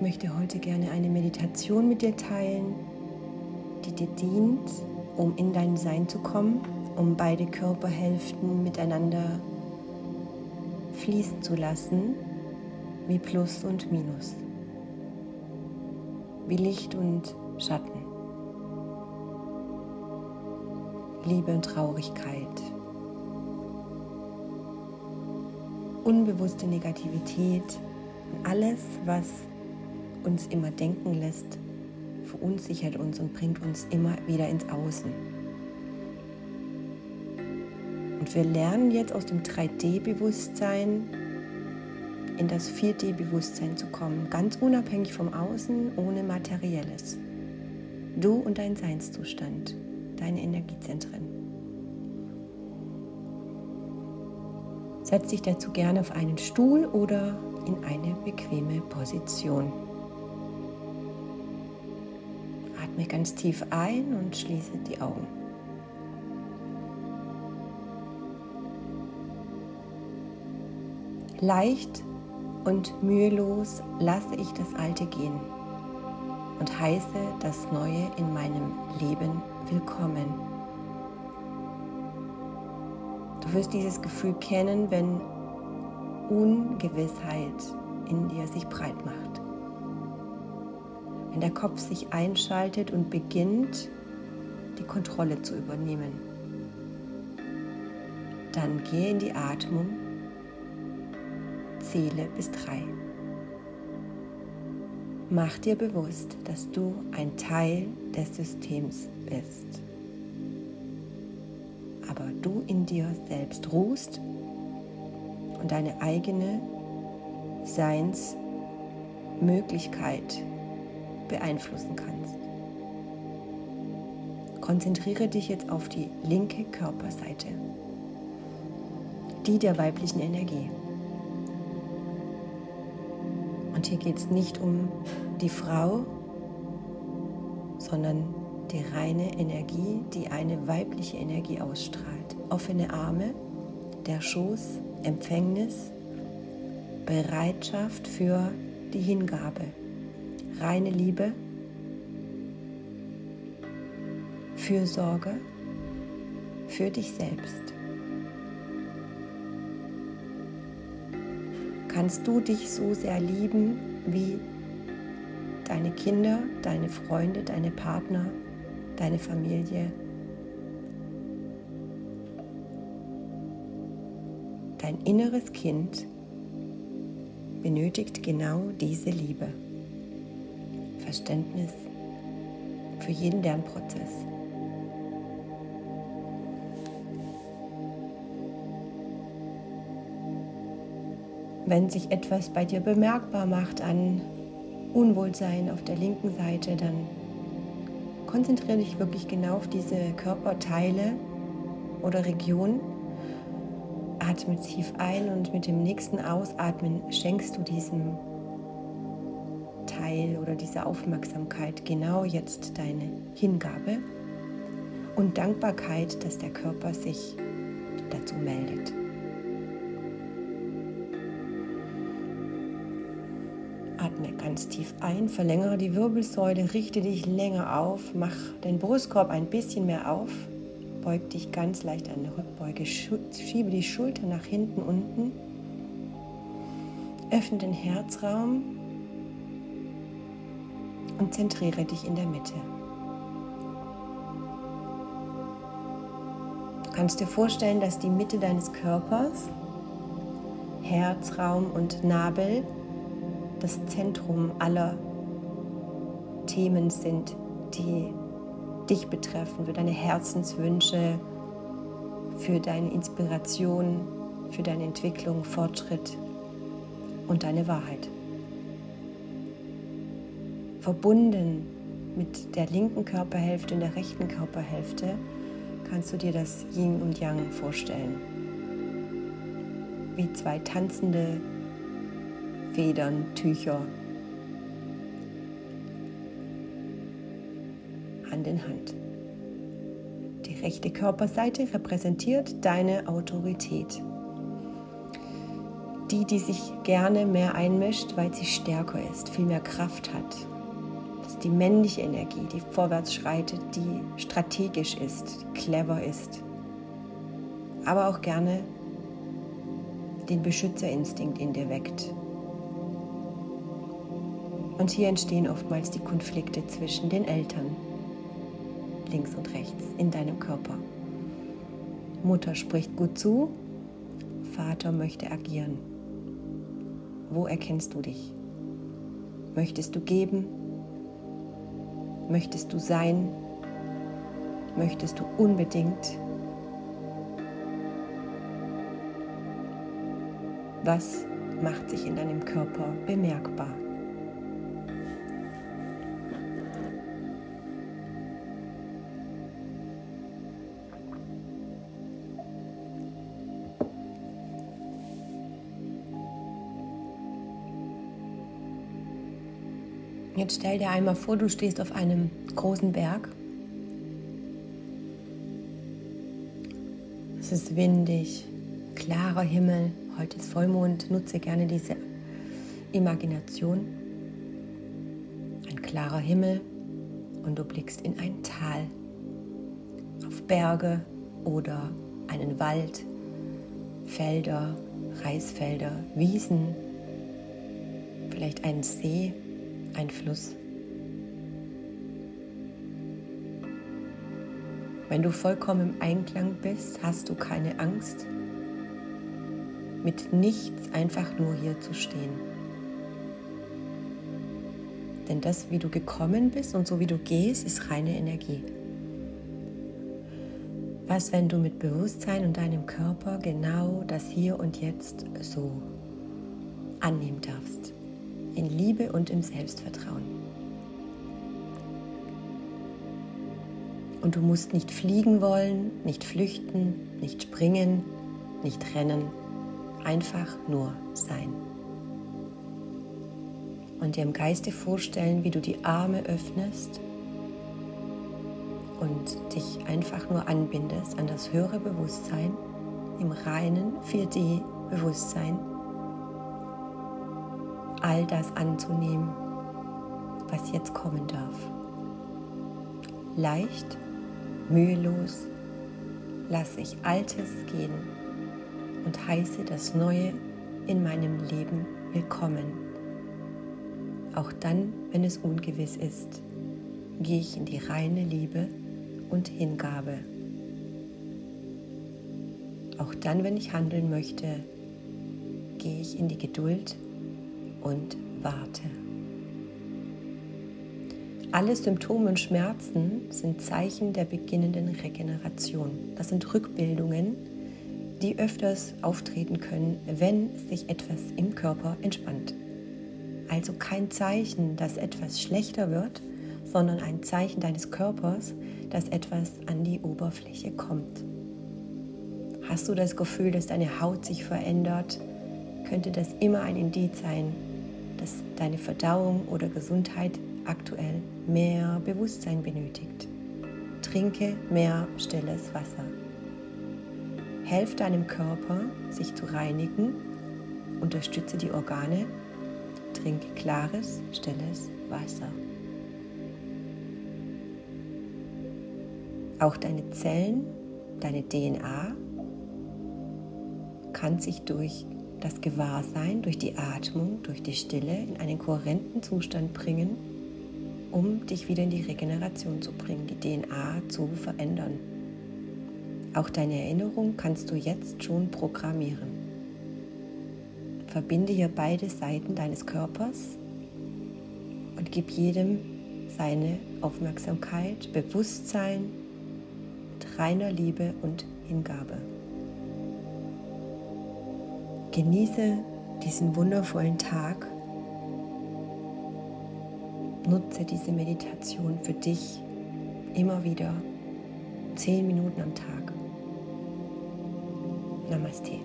Ich möchte heute gerne eine Meditation mit dir teilen, die dir dient, um in dein Sein zu kommen, um beide Körperhälften miteinander fließen zu lassen, wie Plus und Minus, wie Licht und Schatten, Liebe und Traurigkeit, unbewusste Negativität alles, was uns immer denken lässt, verunsichert uns und bringt uns immer wieder ins Außen. Und wir lernen jetzt aus dem 3D-Bewusstsein in das 4D-Bewusstsein zu kommen, ganz unabhängig vom Außen, ohne Materielles. Du und dein Seinszustand, deine Energiezentren. Setz dich dazu gerne auf einen Stuhl oder in eine bequeme Position. Atme ganz tief ein und schließe die Augen. Leicht und mühelos lasse ich das Alte gehen und heiße das Neue in meinem Leben willkommen. Du wirst dieses Gefühl kennen, wenn Ungewissheit in dir sich breit macht. Wenn der Kopf sich einschaltet und beginnt, die Kontrolle zu übernehmen. Dann gehe in die Atmung zähle bis drei. Mach dir bewusst, dass du ein Teil des Systems bist. Aber du in dir selbst ruhst und deine eigene Seinsmöglichkeit beeinflussen kannst. Konzentriere dich jetzt auf die linke Körperseite, die der weiblichen Energie. Und hier geht es nicht um die Frau, sondern die reine Energie, die eine weibliche Energie ausstrahlt. Offene Arme, der Schoß, Empfängnis, Bereitschaft für die Hingabe, reine Liebe, Fürsorge für dich selbst. kannst du dich so sehr lieben wie deine Kinder, deine Freunde, deine Partner, deine Familie. Dein inneres Kind benötigt genau diese Liebe. Verständnis für jeden Lernprozess. wenn sich etwas bei dir bemerkbar macht an Unwohlsein auf der linken Seite, dann konzentriere dich wirklich genau auf diese Körperteile oder Region. Atme tief ein und mit dem nächsten Ausatmen schenkst du diesem Teil oder dieser Aufmerksamkeit genau jetzt deine Hingabe und Dankbarkeit, dass der Körper sich dazu meldet. Atme ganz tief ein, verlängere die Wirbelsäule, richte dich länger auf, mach den Brustkorb ein bisschen mehr auf, beug dich ganz leicht an der Rückbeuge, schiebe die Schulter nach hinten unten, öffne den Herzraum und zentriere dich in der Mitte. Du kannst dir vorstellen, dass die Mitte deines Körpers, Herzraum und Nabel das Zentrum aller Themen sind, die dich betreffen, für deine Herzenswünsche, für deine Inspiration, für deine Entwicklung, Fortschritt und deine Wahrheit. Verbunden mit der linken Körperhälfte und der rechten Körperhälfte kannst du dir das Yin und Yang vorstellen. Wie zwei tanzende Federn, Tücher. Hand in Hand. Die rechte Körperseite repräsentiert deine Autorität. die, die sich gerne mehr einmischt, weil sie stärker ist, viel mehr Kraft hat. Die männliche Energie, die vorwärts schreitet, die strategisch ist, clever ist. Aber auch gerne den Beschützerinstinkt in dir weckt. Und hier entstehen oftmals die Konflikte zwischen den Eltern, links und rechts, in deinem Körper. Mutter spricht gut zu, Vater möchte agieren. Wo erkennst du dich? Möchtest du geben? Möchtest du sein? Möchtest du unbedingt? Was macht sich in deinem Körper bemerkbar? Jetzt stell dir einmal vor, du stehst auf einem großen Berg. Es ist windig, klarer Himmel, heute ist Vollmond. Nutze gerne diese Imagination. Ein klarer Himmel und du blickst in ein Tal, auf Berge oder einen Wald, Felder, Reisfelder, Wiesen, vielleicht einen See ein Fluss. Wenn du vollkommen im Einklang bist, hast du keine Angst, mit nichts einfach nur hier zu stehen. Denn das, wie du gekommen bist und so wie du gehst, ist reine Energie. Was, wenn du mit Bewusstsein und deinem Körper genau das Hier und Jetzt so annehmen darfst? In Liebe und im Selbstvertrauen. Und du musst nicht fliegen wollen, nicht flüchten, nicht springen, nicht rennen, einfach nur sein. Und dir im Geiste vorstellen, wie du die Arme öffnest und dich einfach nur anbindest an das höhere Bewusstsein im reinen 4D-Bewusstsein all das anzunehmen, was jetzt kommen darf. Leicht, mühelos lasse ich Altes gehen und heiße das Neue in meinem Leben willkommen. Auch dann, wenn es ungewiss ist, gehe ich in die reine Liebe und Hingabe. Auch dann, wenn ich handeln möchte, gehe ich in die Geduld und warte. Alle Symptome und Schmerzen sind Zeichen der beginnenden Regeneration. Das sind Rückbildungen, die öfters auftreten können, wenn sich etwas im Körper entspannt. Also kein Zeichen, dass etwas schlechter wird, sondern ein Zeichen deines Körpers, dass etwas an die Oberfläche kommt. Hast du das Gefühl, dass deine Haut sich verändert, könnte das immer ein Indiz sein, dass deine Verdauung oder Gesundheit aktuell mehr Bewusstsein benötigt. Trinke mehr stilles Wasser. Helf deinem Körper, sich zu reinigen. Unterstütze die Organe. Trinke klares, stilles Wasser. Auch deine Zellen, deine DNA kann sich durch das Gewahrsein durch die Atmung, durch die Stille in einen kohärenten Zustand bringen, um dich wieder in die Regeneration zu bringen, die DNA zu verändern. Auch deine Erinnerung kannst du jetzt schon programmieren. Verbinde hier beide Seiten deines Körpers und gib jedem seine Aufmerksamkeit, Bewusstsein mit reiner Liebe und Hingabe. Genieße diesen wundervollen Tag. Nutze diese Meditation für dich immer wieder zehn Minuten am Tag. Namaste.